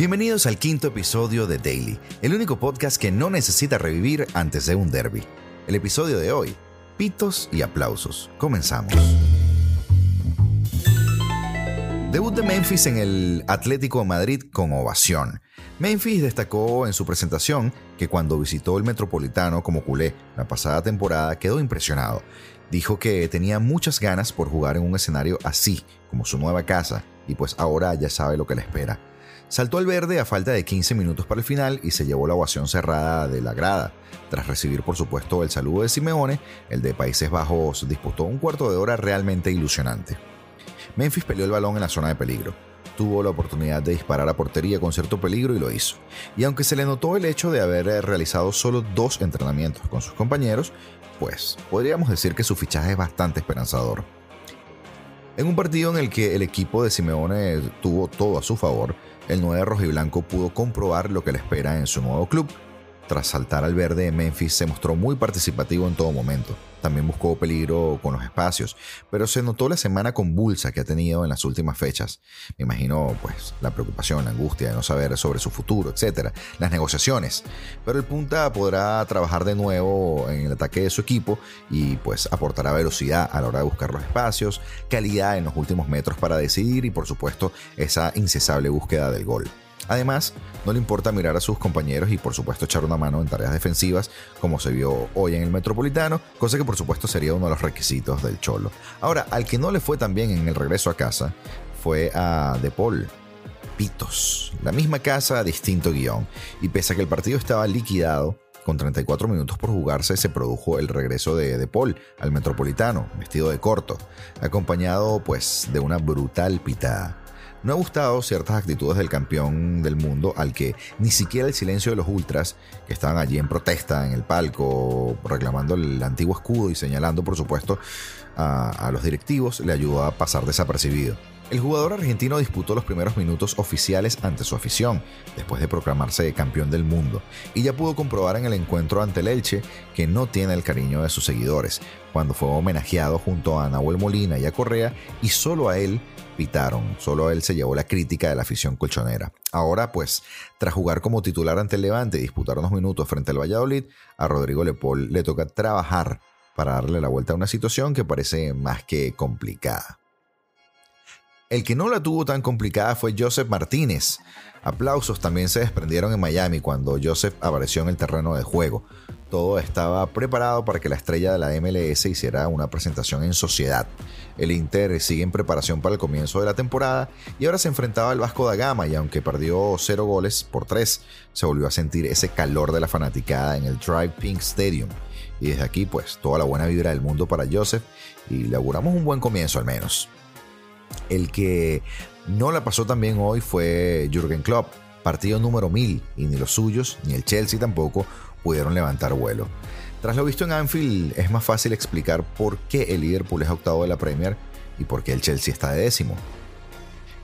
Bienvenidos al quinto episodio de Daily, el único podcast que no necesita revivir antes de un derby. El episodio de hoy, pitos y aplausos. Comenzamos. Debut de Memphis en el Atlético de Madrid con ovación. Memphis destacó en su presentación que cuando visitó el Metropolitano como culé la pasada temporada quedó impresionado. Dijo que tenía muchas ganas por jugar en un escenario así, como su nueva casa, y pues ahora ya sabe lo que le espera. Saltó al verde a falta de 15 minutos para el final y se llevó la ovación cerrada de la grada. Tras recibir por supuesto el saludo de Simeone, el de Países Bajos disputó un cuarto de hora realmente ilusionante. Memphis peleó el balón en la zona de peligro. Tuvo la oportunidad de disparar a portería con cierto peligro y lo hizo. Y aunque se le notó el hecho de haber realizado solo dos entrenamientos con sus compañeros, pues podríamos decir que su fichaje es bastante esperanzador. En un partido en el que el equipo de Simeone tuvo todo a su favor, el 9 rojiblanco pudo comprobar lo que le espera en su nuevo club. Tras saltar al verde, Memphis se mostró muy participativo en todo momento. También buscó peligro con los espacios, pero se notó la semana convulsa que ha tenido en las últimas fechas. Me imagino, pues, la preocupación, la angustia de no saber sobre su futuro, etcétera, las negociaciones. Pero el punta podrá trabajar de nuevo en el ataque de su equipo y, pues, aportará velocidad a la hora de buscar los espacios, calidad en los últimos metros para decidir y, por supuesto, esa incesable búsqueda del gol. Además, no le importa mirar a sus compañeros y por supuesto echar una mano en tareas defensivas, como se vio hoy en el Metropolitano, cosa que por supuesto sería uno de los requisitos del Cholo. Ahora, al que no le fue tan bien en el regreso a casa fue a De Paul. Pitos, la misma casa, distinto guion. Y pese a que el partido estaba liquidado, con 34 minutos por jugarse se produjo el regreso de De Paul al Metropolitano, vestido de corto, acompañado pues de una brutal pitada. No ha gustado ciertas actitudes del campeón del mundo al que ni siquiera el silencio de los ultras, que estaban allí en protesta en el palco, reclamando el antiguo escudo y señalando, por supuesto, a, a los directivos, le ayudó a pasar desapercibido. El jugador argentino disputó los primeros minutos oficiales ante su afición, después de proclamarse campeón del mundo, y ya pudo comprobar en el encuentro ante el Elche que no tiene el cariño de sus seguidores, cuando fue homenajeado junto a Nahuel Molina y a Correa, y solo a él pitaron, solo él se llevó la crítica de la afición colchonera. Ahora, pues, tras jugar como titular ante el Levante y disputar unos minutos frente al Valladolid, a Rodrigo Lepol le toca trabajar para darle la vuelta a una situación que parece más que complicada. El que no la tuvo tan complicada fue Joseph Martínez. Aplausos también se desprendieron en Miami cuando Joseph apareció en el terreno de juego. Todo estaba preparado para que la estrella de la MLS hiciera una presentación en sociedad. El Inter sigue en preparación para el comienzo de la temporada y ahora se enfrentaba al Vasco da Gama y aunque perdió 0 goles por 3, se volvió a sentir ese calor de la fanaticada en el Drive Pink Stadium. Y desde aquí pues toda la buena vibra del mundo para Joseph y le auguramos un buen comienzo al menos. El que no la pasó tan bien hoy fue Jürgen Klopp, partido número 1000, y ni los suyos, ni el Chelsea tampoco, pudieron levantar vuelo. Tras lo visto en Anfield, es más fácil explicar por qué el Liverpool es octavo de la Premier y por qué el Chelsea está de décimo.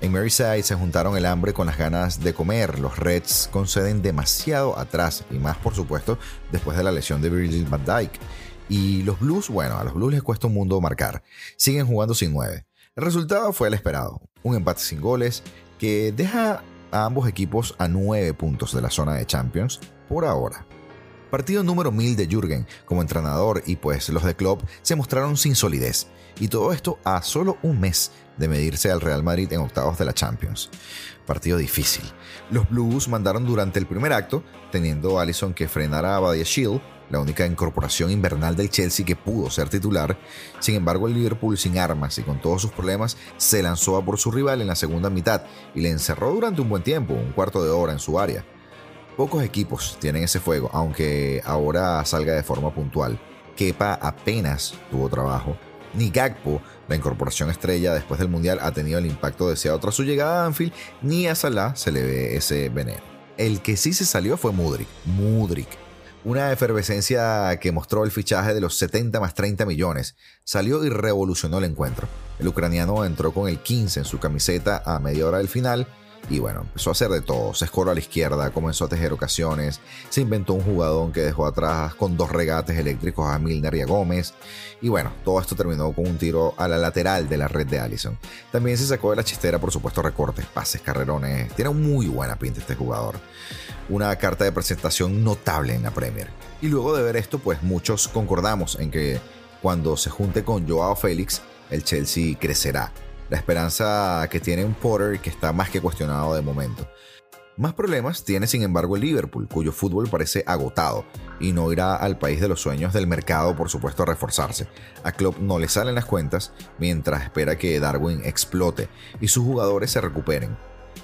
En Merseyside se juntaron el hambre con las ganas de comer. Los Reds conceden demasiado atrás y más, por supuesto, después de la lesión de Virgil van Dijk. Y los Blues, bueno, a los Blues les cuesta un mundo marcar. Siguen jugando sin nueve. El resultado fue el esperado, un empate sin goles que deja a ambos equipos a 9 puntos de la zona de Champions por ahora. Partido número 1000 de Jürgen como entrenador y pues los de Klopp se mostraron sin solidez. Y todo esto a solo un mes de medirse al Real Madrid en octavos de la Champions. Partido difícil. Los Blues mandaron durante el primer acto, teniendo a Allison que frenara a Shield la única incorporación invernal del Chelsea que pudo ser titular. Sin embargo, el Liverpool sin armas y con todos sus problemas se lanzó a por su rival en la segunda mitad y le encerró durante un buen tiempo, un cuarto de hora en su área. Pocos equipos tienen ese fuego, aunque ahora salga de forma puntual. Kepa apenas tuvo trabajo. Ni Gagpo, la incorporación estrella después del Mundial, ha tenido el impacto deseado tras su llegada a Anfield, ni a Salah se le ve ese veneno. El que sí se salió fue Mudrik. Mudrik una efervescencia que mostró el fichaje de los 70 más 30 millones. Salió y revolucionó el encuentro. El ucraniano entró con el 15 en su camiseta a media hora del final y bueno, empezó a hacer de todo. Se escoró a la izquierda, comenzó a tejer ocasiones, se inventó un jugador que dejó atrás con dos regates eléctricos a Milner y a Gómez. Y bueno, todo esto terminó con un tiro a la lateral de la red de Allison. También se sacó de la chistera, por supuesto, recortes, pases, carrerones. Tiene muy buena pinta este jugador. Una carta de presentación notable en la Premier. Y luego de ver esto, pues muchos concordamos en que cuando se junte con Joao Félix, el Chelsea crecerá la esperanza que tiene un Potter que está más que cuestionado de momento. Más problemas tiene sin embargo el Liverpool, cuyo fútbol parece agotado y no irá al país de los sueños del mercado, por supuesto, a reforzarse. A Klopp no le salen las cuentas mientras espera que Darwin explote y sus jugadores se recuperen.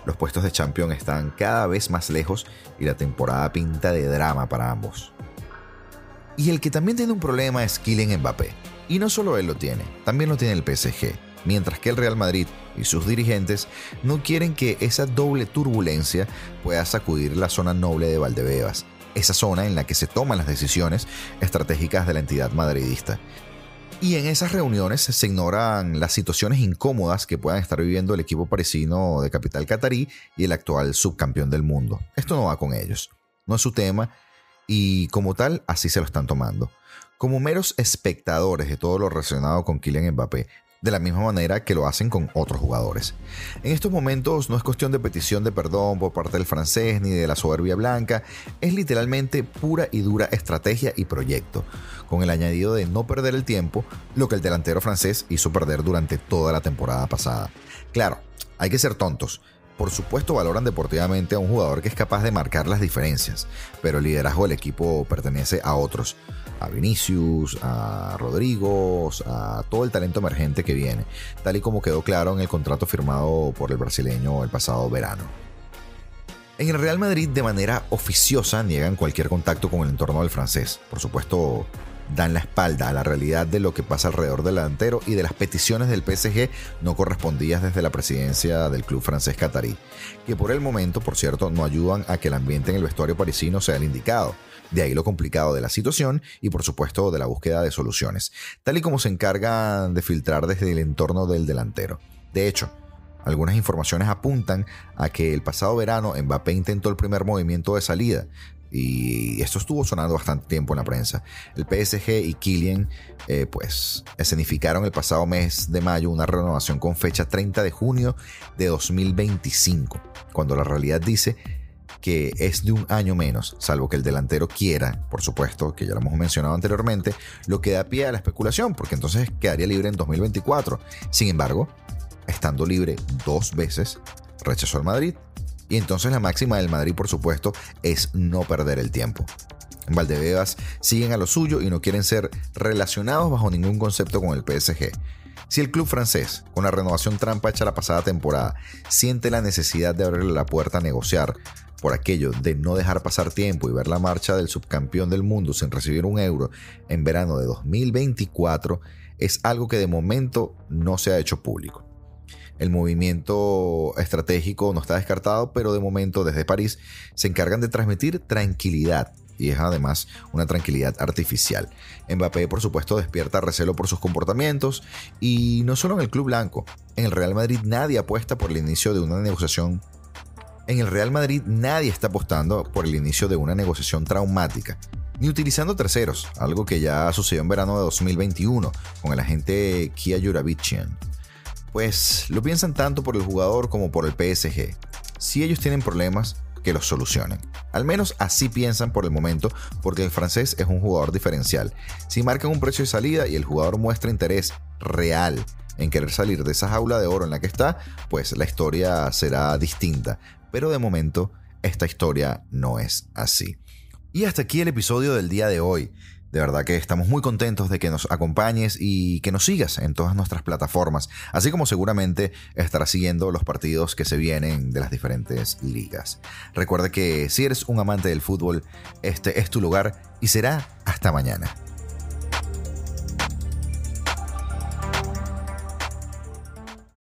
Los puestos de campeón están cada vez más lejos y la temporada pinta de drama para ambos. Y el que también tiene un problema es Kylian Mbappé. Y no solo él lo tiene, también lo tiene el PSG mientras que el Real Madrid y sus dirigentes no quieren que esa doble turbulencia pueda sacudir la zona noble de Valdebebas, esa zona en la que se toman las decisiones estratégicas de la entidad madridista. Y en esas reuniones se ignoran las situaciones incómodas que puedan estar viviendo el equipo parisino de capital catarí y el actual subcampeón del mundo. Esto no va con ellos, no es su tema y como tal así se lo están tomando. Como meros espectadores de todo lo relacionado con Kylian Mbappé, de la misma manera que lo hacen con otros jugadores. En estos momentos no es cuestión de petición de perdón por parte del francés ni de la soberbia blanca, es literalmente pura y dura estrategia y proyecto, con el añadido de no perder el tiempo, lo que el delantero francés hizo perder durante toda la temporada pasada. Claro, hay que ser tontos. Por supuesto valoran deportivamente a un jugador que es capaz de marcar las diferencias, pero el liderazgo del equipo pertenece a otros a Vinicius, a Rodrigo, a todo el talento emergente que viene, tal y como quedó claro en el contrato firmado por el brasileño el pasado verano. En el Real Madrid de manera oficiosa niegan cualquier contacto con el entorno del francés. Por supuesto, dan la espalda a la realidad de lo que pasa alrededor del delantero y de las peticiones del PSG no correspondidas desde la presidencia del club francés catarí, que por el momento, por cierto, no ayudan a que el ambiente en el vestuario parisino sea el indicado. De ahí lo complicado de la situación y por supuesto de la búsqueda de soluciones, tal y como se encargan de filtrar desde el entorno del delantero. De hecho, algunas informaciones apuntan a que el pasado verano Mbappé intentó el primer movimiento de salida, y esto estuvo sonando bastante tiempo en la prensa. El PSG y Kylian eh, pues escenificaron el pasado mes de mayo una renovación con fecha 30 de junio de 2025, cuando la realidad dice que es de un año menos, salvo que el delantero quiera, por supuesto, que ya lo hemos mencionado anteriormente, lo que da pie a la especulación, porque entonces quedaría libre en 2024. Sin embargo, estando libre dos veces, rechazó al Madrid. Y entonces la máxima del Madrid, por supuesto, es no perder el tiempo. En Valdebebas siguen a lo suyo y no quieren ser relacionados bajo ningún concepto con el PSG. Si el club francés, con la renovación trampa hecha la pasada temporada, siente la necesidad de abrirle la puerta a negociar por aquello de no dejar pasar tiempo y ver la marcha del subcampeón del mundo sin recibir un euro en verano de 2024, es algo que de momento no se ha hecho público. El movimiento estratégico no está descartado, pero de momento desde París se encargan de transmitir tranquilidad y es además una tranquilidad artificial. Mbappé, por supuesto, despierta recelo por sus comportamientos y no solo en el club blanco. En el Real Madrid nadie apuesta por el inicio de una negociación. En el Real Madrid nadie está apostando por el inicio de una negociación traumática, ni utilizando terceros, algo que ya sucedió en verano de 2021 con el agente Kia Juravichian. Pues lo piensan tanto por el jugador como por el PSG. Si ellos tienen problemas, que los solucionen. Al menos así piensan por el momento, porque el francés es un jugador diferencial. Si marcan un precio de salida y el jugador muestra interés real en querer salir de esa jaula de oro en la que está, pues la historia será distinta. Pero de momento, esta historia no es así. Y hasta aquí el episodio del día de hoy. De verdad que estamos muy contentos de que nos acompañes y que nos sigas en todas nuestras plataformas, así como seguramente estarás siguiendo los partidos que se vienen de las diferentes ligas. Recuerda que si eres un amante del fútbol, este es tu lugar y será hasta mañana.